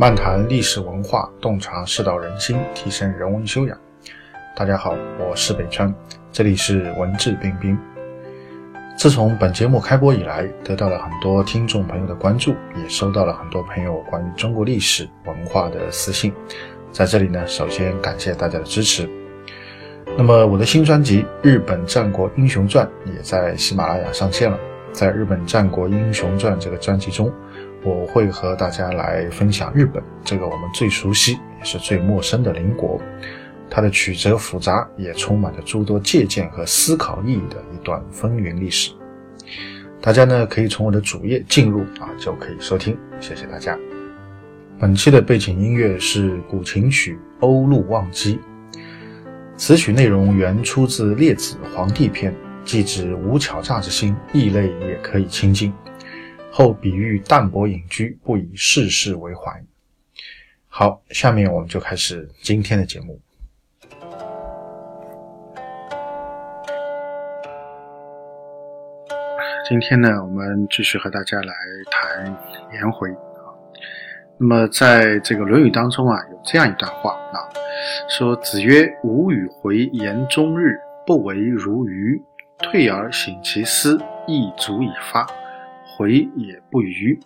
漫谈历史文化，洞察世道人心，提升人文修养。大家好，我是北川，这里是文质彬彬。自从本节目开播以来，得到了很多听众朋友的关注，也收到了很多朋友关于中国历史文化的私信。在这里呢，首先感谢大家的支持。那么我的新专辑《日本战国英雄传》也在喜马拉雅上线了。在《日本战国英雄传》这个专辑中。我会和大家来分享日本这个我们最熟悉也是最陌生的邻国，它的曲折复杂，也充满着诸多借鉴和思考意义的一段风云历史。大家呢可以从我的主页进入啊，就可以收听。谢谢大家。本期的背景音乐是古琴曲《欧陆忘机》，此曲内容原出自《列子·黄帝篇》，既指无巧诈之心，异类也可以亲近。后比喻淡泊隐居，不以世事为怀。好，下面我们就开始今天的节目。今天呢，我们继续和大家来谈颜回啊。那么，在这个《论语》当中啊，有这样一段话啊，说：“子曰：‘吾与回言终日，不为如鱼。退而省其思，亦足以发。’”回也不愚，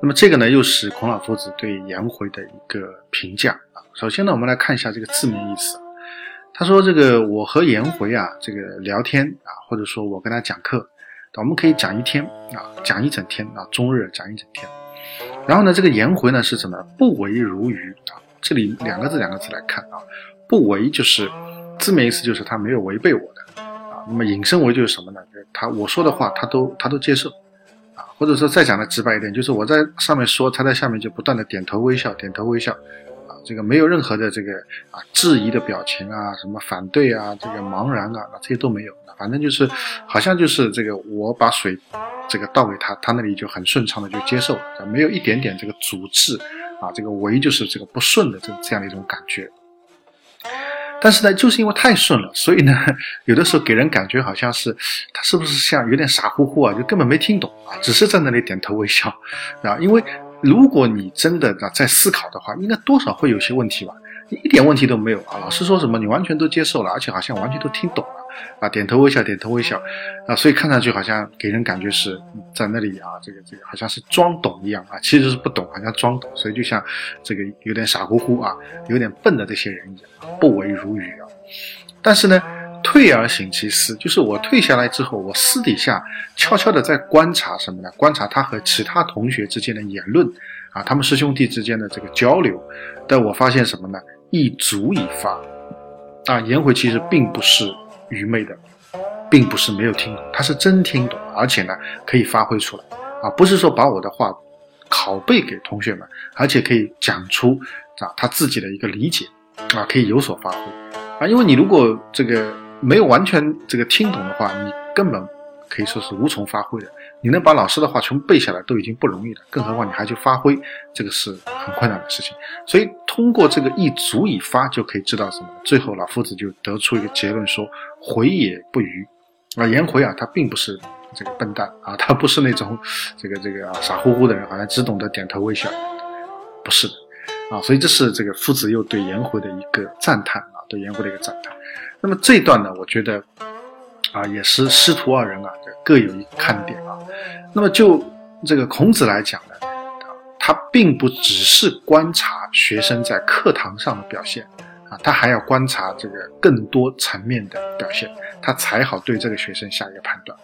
那么这个呢，又是孔老夫子对颜回的一个评价啊。首先呢，我们来看一下这个字面意思。他说：“这个我和颜回啊，这个聊天啊，或者说我跟他讲课，我们可以讲一天啊，讲一整天啊，终日讲一整天。然后呢，这个颜回呢是什么？不为如鱼啊。这里两个字两个字来看啊，不为就是字面意思就是他没有违背我的。”那么引申为就是什么呢？他我说的话，他都他都接受，啊，或者说再讲的直白一点，就是我在上面说，他在下面就不断的点头微笑，点头微笑，啊，这个没有任何的这个啊质疑的表情啊，什么反对啊，这个茫然啊，这些都没有，反正就是好像就是这个我把水这个倒给他，他那里就很顺畅的就接受了，没有一点点这个阻滞，啊，这个唯就是这个不顺的这这样的一种感觉。但是呢，就是因为太顺了，所以呢，有的时候给人感觉好像是他是不是像有点傻乎乎啊，就根本没听懂啊，只是在那里点头微笑，啊，因为如果你真的在思考的话，应该多少会有些问题吧。一点问题都没有啊！老师说什么你完全都接受了，而且好像完全都听懂了啊！点头微笑，点头微笑啊！所以看上去好像给人感觉是在那里啊，这个这个好像是装懂一样啊，其实是不懂，好像装懂，所以就像这个有点傻乎乎啊，有点笨的这些人一样，不为如鱼啊！但是呢，退而省其思，就是我退下来之后，我私底下悄悄的在观察什么呢？观察他和其他同学之间的言论啊，他们师兄弟之间的这个交流，但我发现什么呢？一足以发啊！颜回其实并不是愚昧的，并不是没有听懂，他是真听懂，而且呢可以发挥出来啊！不是说把我的话拷贝给同学们，而且可以讲出啊他自己的一个理解啊，可以有所发挥啊！因为你如果这个没有完全这个听懂的话，你根本可以说是无从发挥的。你能把老师的话全部背下来都已经不容易了，更何况你还去发挥，这个是很困难的事情。所以通过这个一足以发，就可以知道什么？最后老夫子就得出一个结论说：回也不愚。啊，颜回啊，他并不是这个笨蛋啊，他不是那种这个这个啊傻乎乎的人，好像只懂得点头微笑，不是的啊。所以这是这个夫子又对颜回的一个赞叹啊，对颜回的一个赞叹。那么这一段呢，我觉得。啊，也是师徒二人啊，各有一看点啊。那么就这个孔子来讲呢，他并不只是观察学生在课堂上的表现啊，他还要观察这个更多层面的表现，他才好对这个学生下一个判断。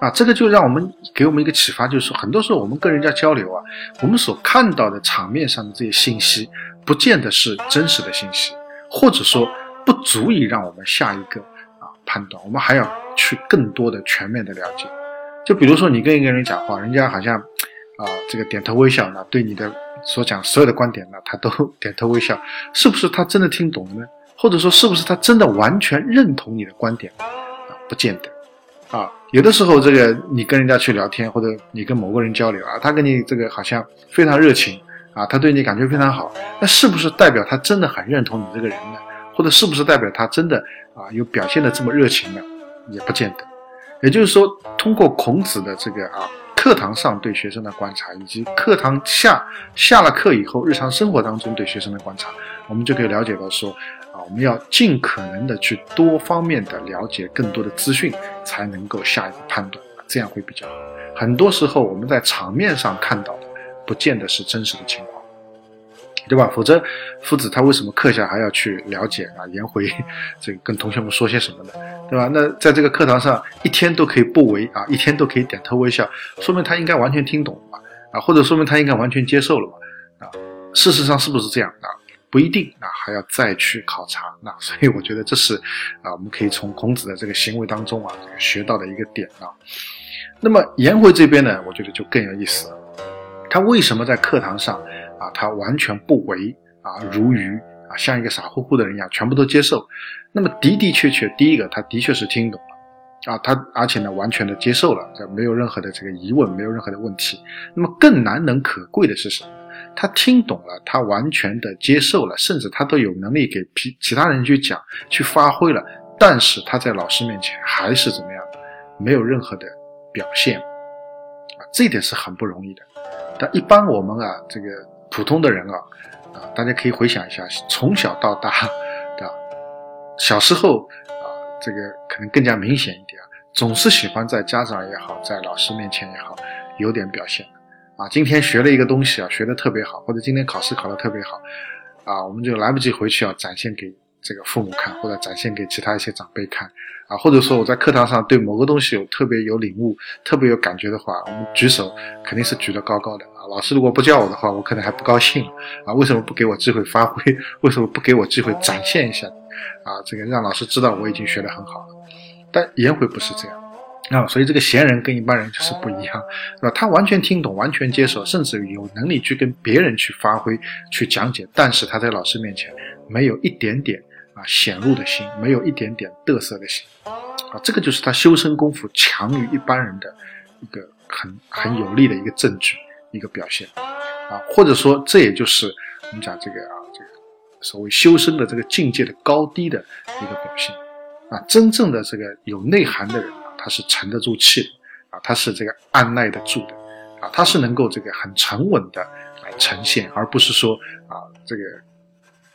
啊，这个就让我们给我们一个启发，就是很多时候我们跟人家交流啊，我们所看到的场面上的这些信息，不见得是真实的信息，或者说不足以让我们下一个。判断，我们还要去更多的全面的了解。就比如说，你跟一个人讲话，人家好像啊，这个点头微笑呢，对你的所讲所有的观点呢，他都点头微笑，是不是他真的听懂了呢？或者说，是不是他真的完全认同你的观点？啊，不见得。啊，有的时候这个你跟人家去聊天，或者你跟某个人交流啊，他跟你这个好像非常热情啊，他对你感觉非常好，那是不是代表他真的很认同你这个人呢？或者是不是代表他真的啊有表现的这么热情呢？也不见得。也就是说，通过孔子的这个啊课堂上对学生的观察，以及课堂下下了课以后日常生活当中对学生的观察，我们就可以了解到说，啊，我们要尽可能的去多方面的了解更多的资讯，才能够下一个判断，这样会比较好。很多时候我们在场面上看到的，不见得是真实的情况。对吧？否则，夫子他为什么课下还要去了解啊、颜回，这个跟同学们说些什么呢？对吧？那在这个课堂上，一天都可以不为啊，一天都可以点头微笑，说明他应该完全听懂了嘛？啊，或者说明他应该完全接受了嘛？啊，事实上是不是这样啊？不一定啊，还要再去考察。那所以我觉得这是啊，我们可以从孔子的这个行为当中啊，学到的一个点啊。那么颜回这边呢，我觉得就更有意思了。他为什么在课堂上？啊，他完全不为啊，如鱼啊，像一个傻乎乎的人一样，全部都接受。那么的的确确，第一个他的确是听懂了啊，他而且呢，完全的接受了，这没有任何的这个疑问，没有任何的问题。那么更难能可贵的是什么？他听懂了，他完全的接受了，甚至他都有能力给其其他人去讲、去发挥了。但是他在老师面前还是怎么样？没有任何的表现啊，这一点是很不容易的。但一般我们啊，这个。普通的人啊，啊，大家可以回想一下，从小到大，的小时候啊，这个可能更加明显一点，总是喜欢在家长也好，在老师面前也好，有点表现啊。今天学了一个东西啊，学的特别好，或者今天考试考的特别好，啊，我们就来不及回去啊，展现给。这个父母看，或者展现给其他一些长辈看，啊，或者说我在课堂上对某个东西有特别有领悟、特别有感觉的话，我们举手肯定是举得高高的啊。老师如果不叫我的话，我可能还不高兴啊。为什么不给我机会发挥？为什么不给我机会展现一下？啊，这个让老师知道我已经学得很好了。但颜回不是这样啊，所以这个贤人跟一般人就是不一样，是吧？他完全听懂，完全接受，甚至有能力去跟别人去发挥、去讲解，但是他在老师面前没有一点点。啊，显露的心没有一点点得瑟的心，啊，这个就是他修身功夫强于一般人的一个很很有力的一个证据，一个表现，啊，或者说这也就是我们讲这个啊，这个所谓修身的这个境界的高低的一个表现，啊，真正的这个有内涵的人，他是沉得住气的，啊，他是这个按耐得住的，啊，他是能够这个很沉稳的来呈现，而不是说啊，这个。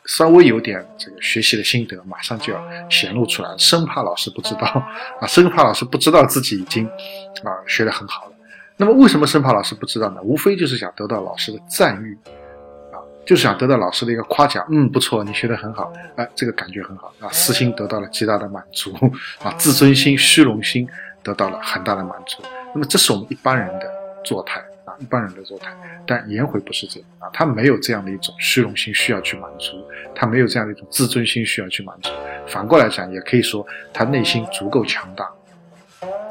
稍微有点这个学习的心得，马上就要显露出来，生怕老师不知道 啊，生怕老师不知道自己已经啊学得很好了。那么为什么生怕老师不知道呢？无非就是想得到老师的赞誉啊，就是想得到老师的一个夸奖。嗯，不错，你学得很好，哎，这个感觉很好啊，私心得到了极大的满足啊，自尊心、虚荣心得到了很大的满足。那么这是我们一般人的做态。一般人的状态，但颜回不是这样啊，他没有这样的一种虚荣心需要去满足，他没有这样的一种自尊心需要去满足。反过来讲，也可以说他内心足够强大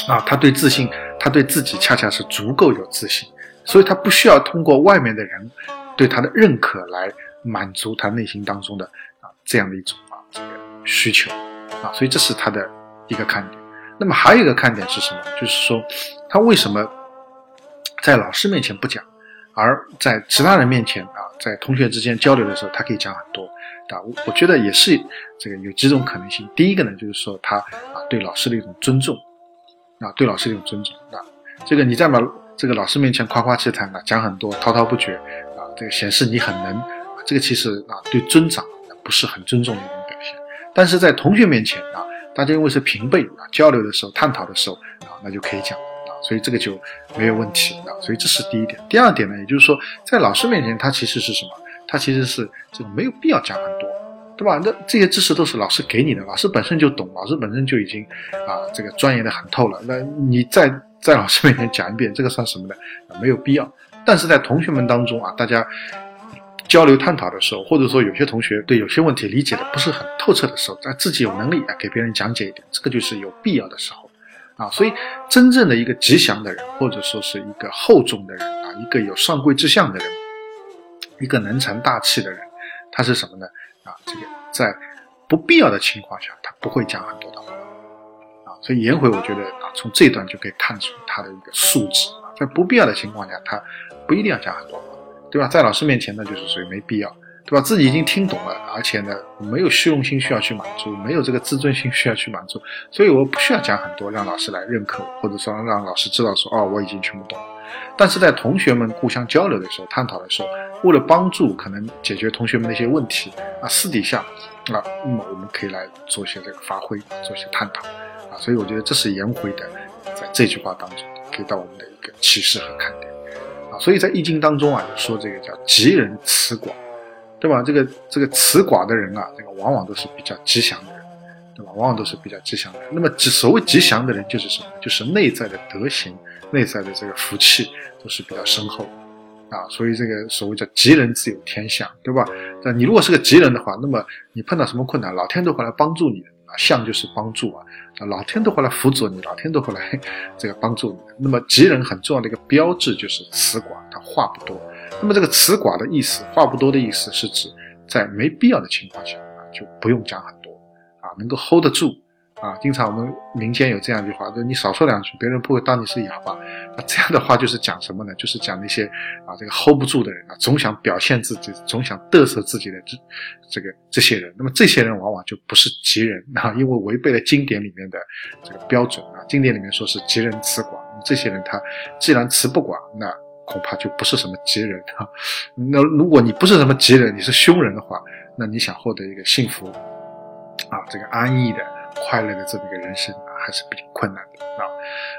啊，他对自信，他对自己恰恰是足够有自信，所以他不需要通过外面的人对他的认可来满足他内心当中的啊这样的一种啊这个需求啊，所以这是他的一个看点。那么还有一个看点是什么？就是说他为什么？在老师面前不讲，而在其他人面前啊，在同学之间交流的时候，他可以讲很多，啊，我我觉得也是这个有几种可能性。第一个呢，就是说他啊对老师的一种尊重，啊对老师的一种尊重，啊，这个你在老这个老师面前夸夸其谈啊，讲很多滔滔不绝啊，这个显示你很能，这个其实啊对尊长不是很尊重的一种表现。但是在同学面前啊，大家因为是平辈啊，交流的时候、探讨的时候啊，那就可以讲。所以这个就没有问题啊，所以这是第一点。第二点呢，也就是说，在老师面前，他其实是什么？他其实是这个没有必要讲很多，对吧？那这些知识都是老师给你的，老师本身就懂，老师本身就已经啊这个钻研的很透了。那你再在老师面前讲一遍，这个算什么呢？没有必要。但是在同学们当中啊，大家交流探讨的时候，或者说有些同学对有些问题理解的不是很透彻的时候，在自己有能力啊给别人讲解一点，这个就是有必要的时候。啊，所以真正的一个吉祥的人，或者说是一个厚重的人啊，一个有上贵之相的人，一个能成大器的人，他是什么呢？啊，这个在不必要的情况下，他不会讲很多的话啊。所以颜回，我觉得啊，从这段就可以看出他的一个素质啊，在不必要的情况下，他不一定要讲很多话，对吧？在老师面前呢，就是属于没必要。对吧？自己已经听懂了，而且呢，没有虚荣心需要去满足，没有这个自尊心需要去满足，所以我不需要讲很多，让老师来认可我，或者说让老师知道说，哦，我已经全部懂了。但是在同学们互相交流的时候、探讨的时候，为了帮助可能解决同学们的一些问题啊，私底下啊，那么我们可以来做一些这个发挥，做一些探讨啊，所以我觉得这是颜回的在这句话当中给到我们的一个启示和看点啊。所以在易经当中啊，有说这个叫吉人辞寡，对吧？这个这个辞寡的人啊，这个往往都是比较吉祥的人。对吧？往往都是比较吉祥的人。那么，所谓吉祥的人，就是什么？就是内在的德行、内在的这个福气都是比较深厚啊。所以，这个所谓叫吉人自有天相，对吧？那你如果是个吉人的话，那么你碰到什么困难，老天都会来帮助你的啊。相就是帮助啊，老天都会来辅佐你，老天都会来 这个帮助你。那么，吉人很重要的一个标志就是辞寡，他话不多。那么，这个辞寡的意思，话不多的意思是指在没必要的情况下啊，就不用讲很多，啊。能够 hold 得住啊！经常我们民间有这样一句话，就你少说两句，别人不会当你是哑巴。那这样的话就是讲什么呢？就是讲那些啊，这个 hold 不住的人啊，总想表现自己，总想嘚瑟自己的这这个这些人。那么这些人往往就不是吉人 啊，因为违背了经典里面的这个标准啊。经典里面说是吉人辞寡，这些人他既然辞不寡，那恐怕就不是什么吉人啊。那如果你不是什么吉人，你是凶人的话，那你想获得一个幸福？啊，这个安逸的、快乐的这么一个人生，还是比较困难的啊。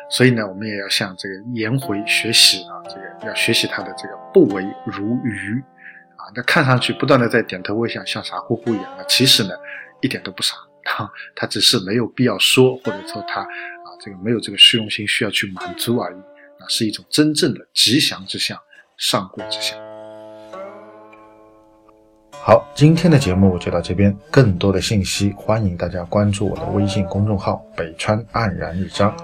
所以呢，我们也要向这个颜回学习啊，这个要学习他的这个不为如鱼啊。那看上去不断的在点头微笑，像傻乎乎一样，那其实呢，一点都不傻啊。他只是没有必要说，或者说他啊，这个没有这个虚荣心需要去满足而已是一种真正的吉祥之象，上过之象。好，今天的节目就到这边。更多的信息，欢迎大家关注我的微信公众号“北川黯然日章”，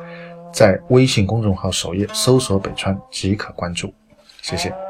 在微信公众号首页搜索“北川”即可关注。谢谢。